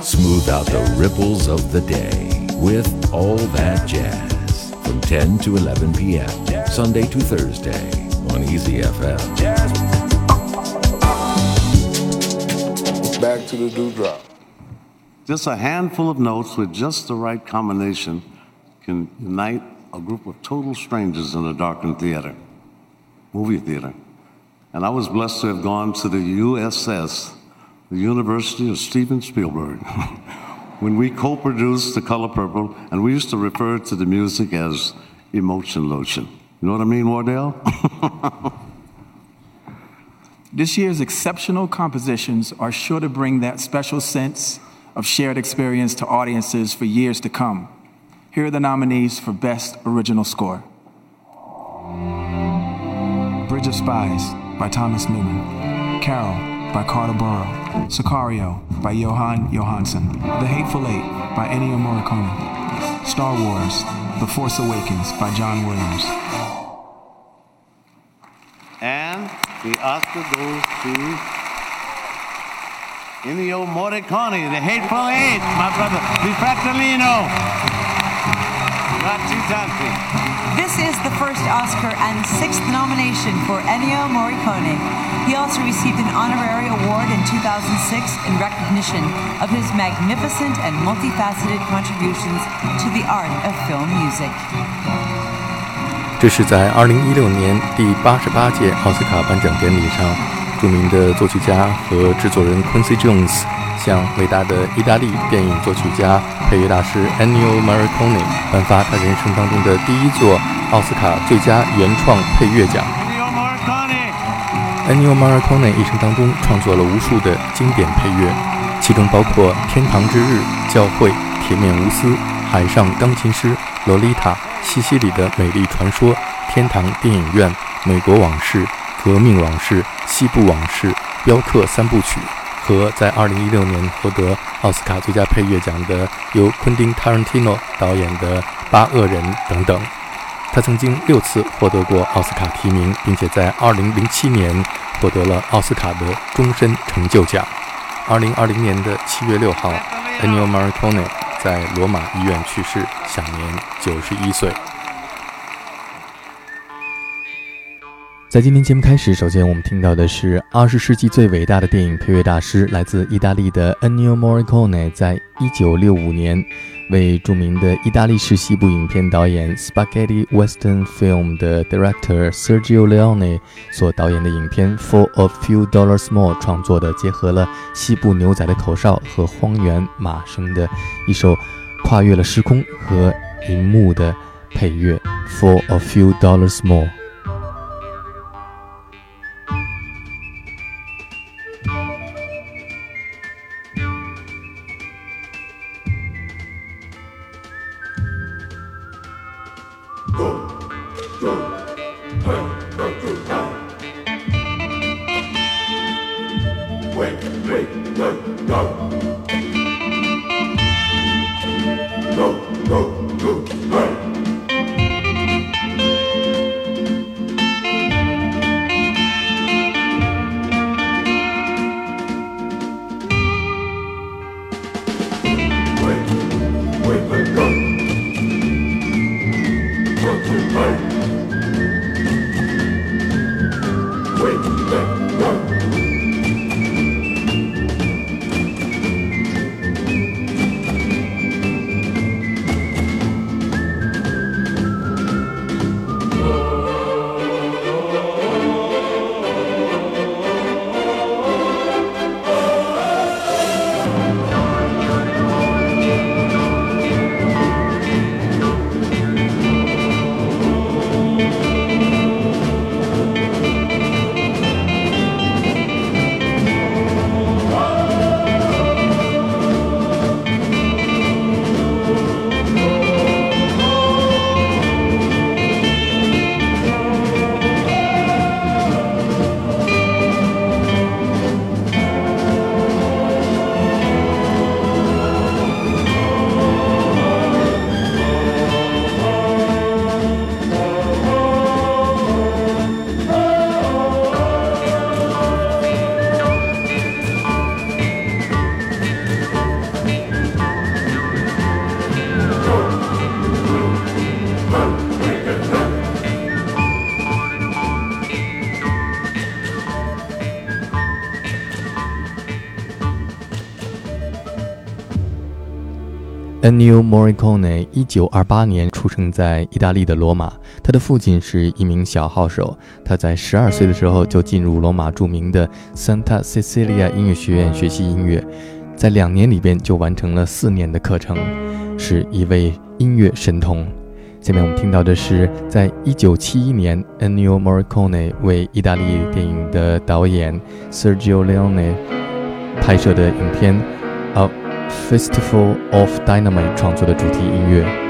Smooth out the ripples of the day with All That Jazz from 10 to 11 p.m. Sunday to Thursday on Easy FM. Back to the dewdrop. Just a handful of notes with just the right combination can unite a group of total strangers in a darkened theater, movie theater. And I was blessed to have gone to the USS, the University of Steven Spielberg, when we co produced The Color Purple, and we used to refer to the music as emotion lotion. You know what I mean, Wardell? This year's exceptional compositions are sure to bring that special sense of shared experience to audiences for years to come. Here are the nominees for Best Original Score Bridge of Spies by Thomas Newman, Carol by Carter Burrow, Sicario by Johan Johansson, The Hateful Eight by Ennio Morricone, Star Wars The Force Awakens by John Williams. And the Oscar goes to Ennio Morricone, The Hateful Eight, my brother, Di Fratellino. Grazie tanti. This is the first Oscar and sixth nomination for Ennio Morricone. He also received an honorary award in 2006 in recognition of his magnificent and multifaceted contributions to the art of film music. 这是在2016年第八十八届奥斯卡颁奖典礼上， 著名的作曲家和制作人 Quincy Jones 向伟大的意大利电影作曲家、配乐大师 Ennio Morricone 颁发他人生当中的第一座奥斯卡最佳原创配乐奖。Ennio Morricone. 一生当中创作了无数的经典配乐，其中包括《天堂之日》《教会》《铁面无私》《海上钢琴师》《洛丽塔》《西西里的美丽传说》《天堂电影院》《美国往事》《革命往事》《西部往事》《镖客三部曲》和在2016年获得奥斯卡最佳配乐奖的由昆汀·塔伦蒂诺导演的《八恶人》等等。他曾经六次获得过奥斯卡提名，并且在2007年获得了奥斯卡的终身成就奖。2020年的7月6号，Ennio Morricone 在罗马医院去世，享年91岁。在今天节目开始，首先我们听到的是二十世纪最伟大的电影配乐大师，来自意大利的 Ennio Morricone，在1965年为著名的意大利式西部影片导演 Spaghetti Western Film 的 director Sergio Leone 所导演的影片 For a Few Dollars More 创作的，结合了西部牛仔的口哨和荒原马声的一首跨越了时空和银幕的配乐 For a Few Dollars More。Ennio Morricone 一九二八年出生在意大利的罗马，他的父亲是一名小号手。他在十二岁的时候就进入罗马著名的 Santa Cecilia 音乐学院学习音乐，在两年里边就完成了四年的课程，是一位音乐神童。下面我们听到的是在一九七一年 Ennio Morricone 为意大利电影的导演 Sergio Leone 拍摄的影片。Festival of Dynamite 创作的主题音乐。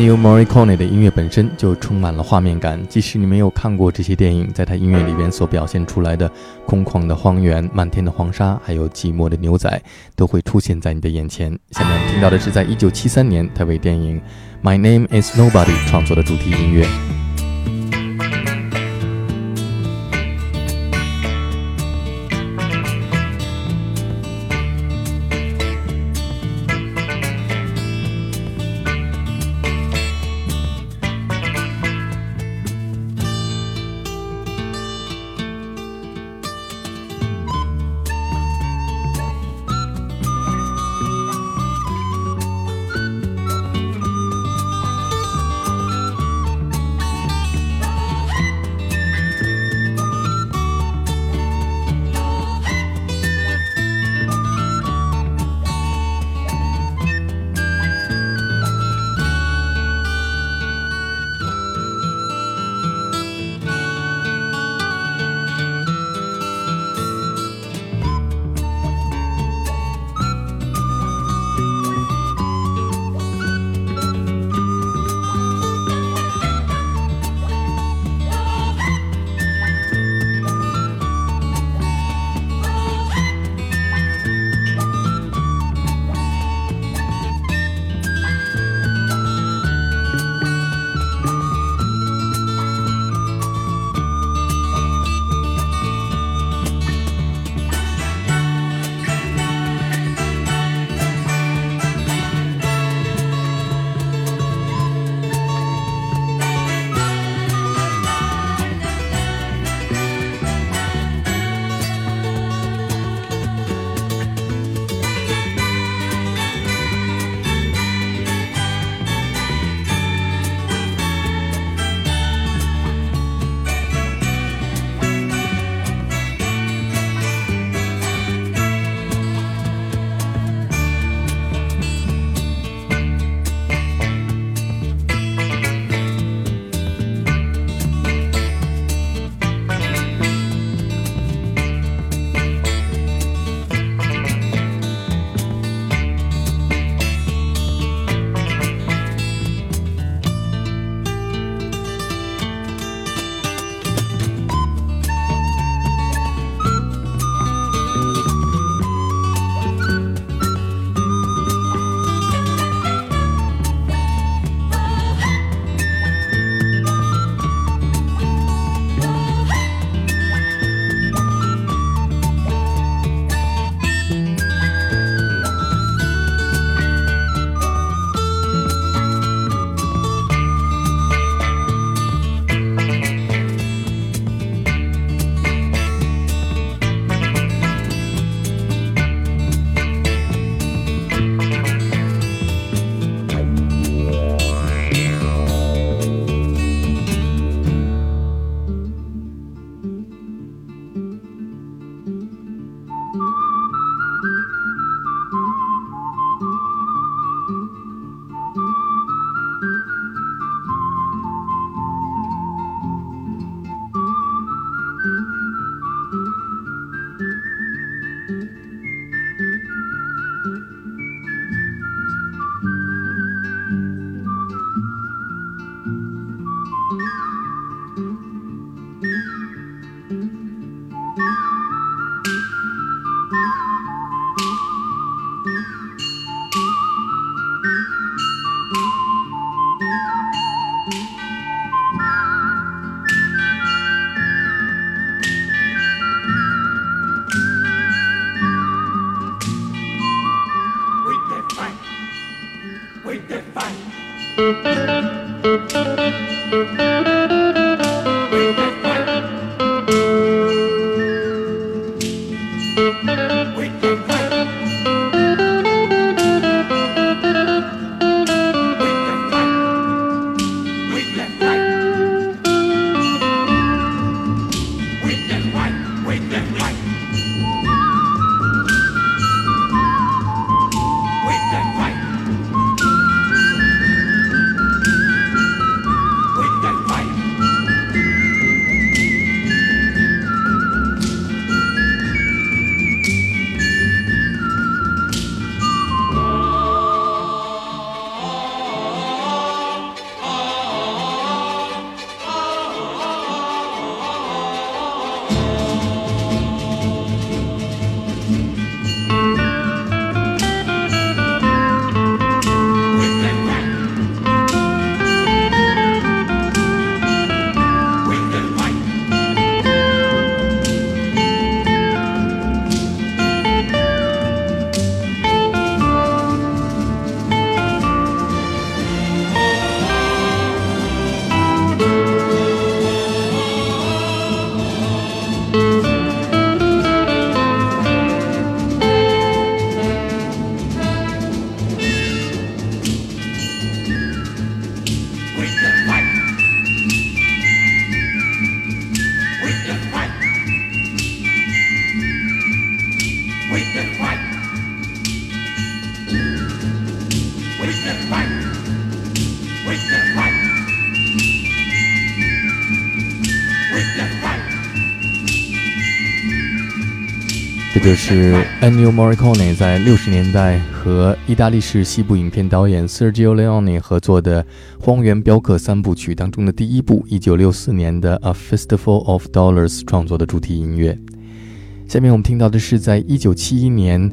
Ennio Morricone 的音乐本身就充满了画面感，即使你没有看过这些电影，在他音乐里边所表现出来的空旷的荒原、漫天的黄沙，还有寂寞的牛仔，都会出现在你的眼前。下面听到的是在1973年他为电影《My Name Is Nobody》创作的主题音乐。这是 Ennio Morricone 在六十年代和意大利式西部影片导演 Sergio Leone 合作的《荒原镖客》三部曲当中的第一部，一九六四年的《A Fistful of Dollars》创作的主题音乐。下面我们听到的是在一九七一年，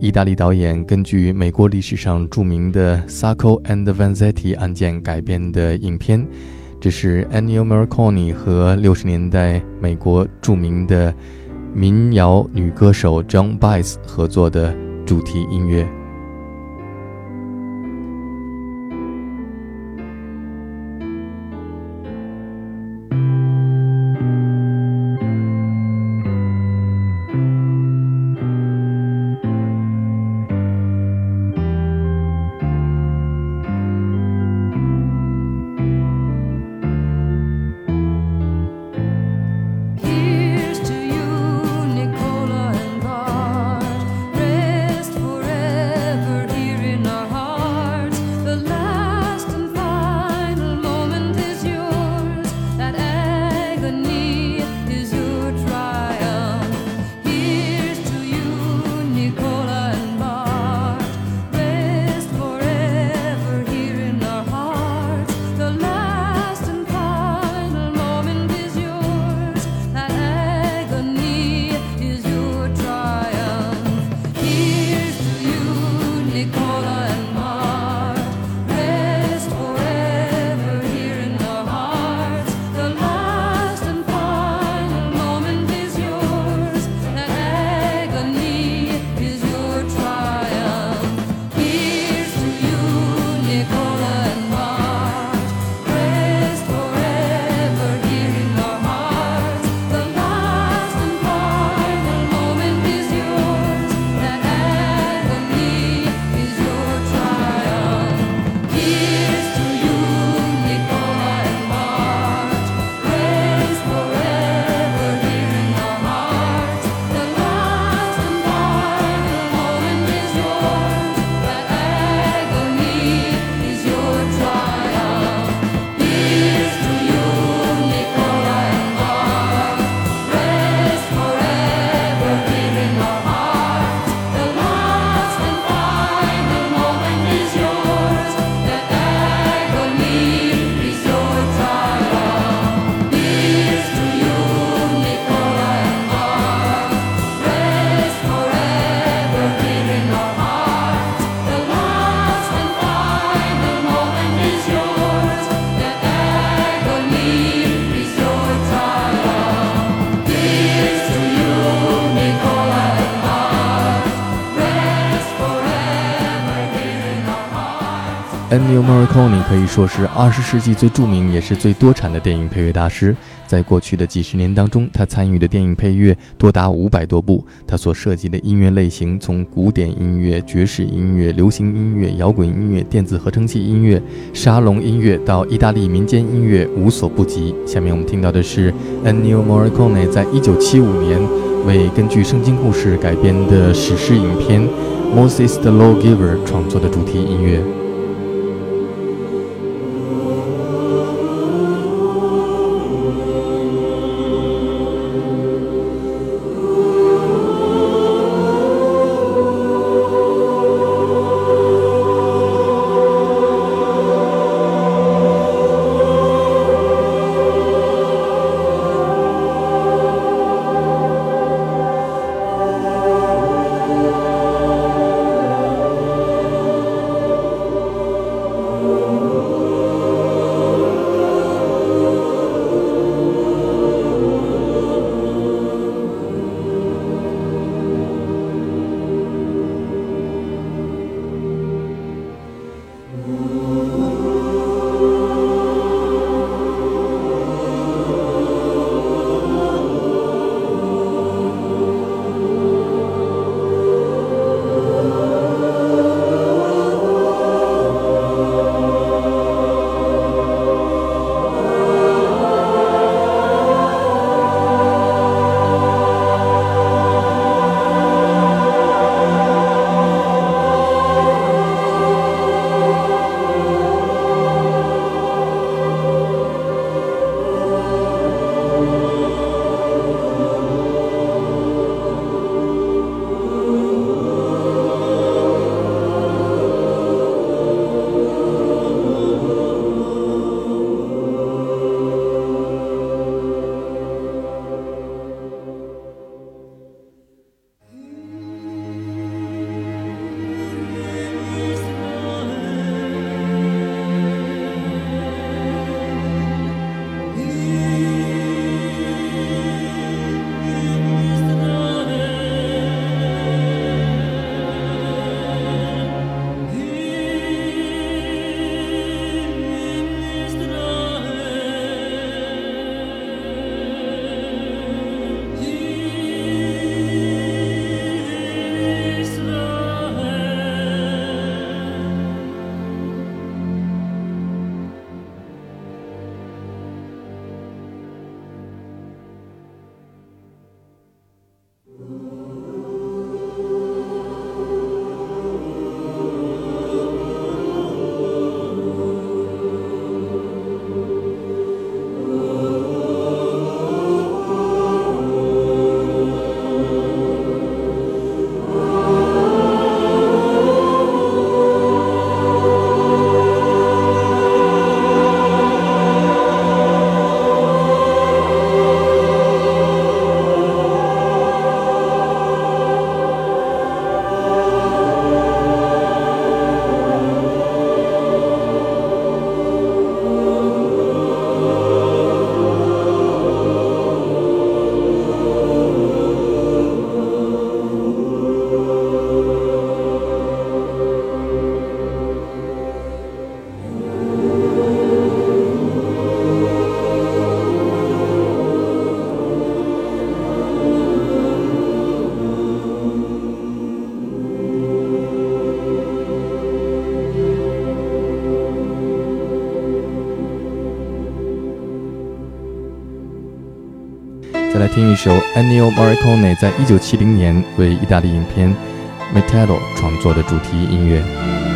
意大利导演根据美国历史上著名的 Sacco and Vanzetti 案件改编的影片，这是 Ennio Morricone 和六十年代美国著名的。民谣女歌手 John Baez 合作的主题音乐。Ennio Morricone 可以说是二十世纪最著名也是最多产的电影配乐大师。在过去的几十年当中，他参与的电影配乐多达五百多部。他所涉及的音乐类型，从古典音乐、爵士音乐、流行音乐、摇滚音乐、电子合成器音乐、沙龙音乐到意大利民间音乐，无所不及。下面我们听到的是 Ennio Morricone 在一九七五年为根据圣经故事改编的史诗影片《Moses the Lawgiver》创作的主题音乐。听一首 Ennio Morricone 在一九七零年为意大利影片《Metallo》创作的主题音乐。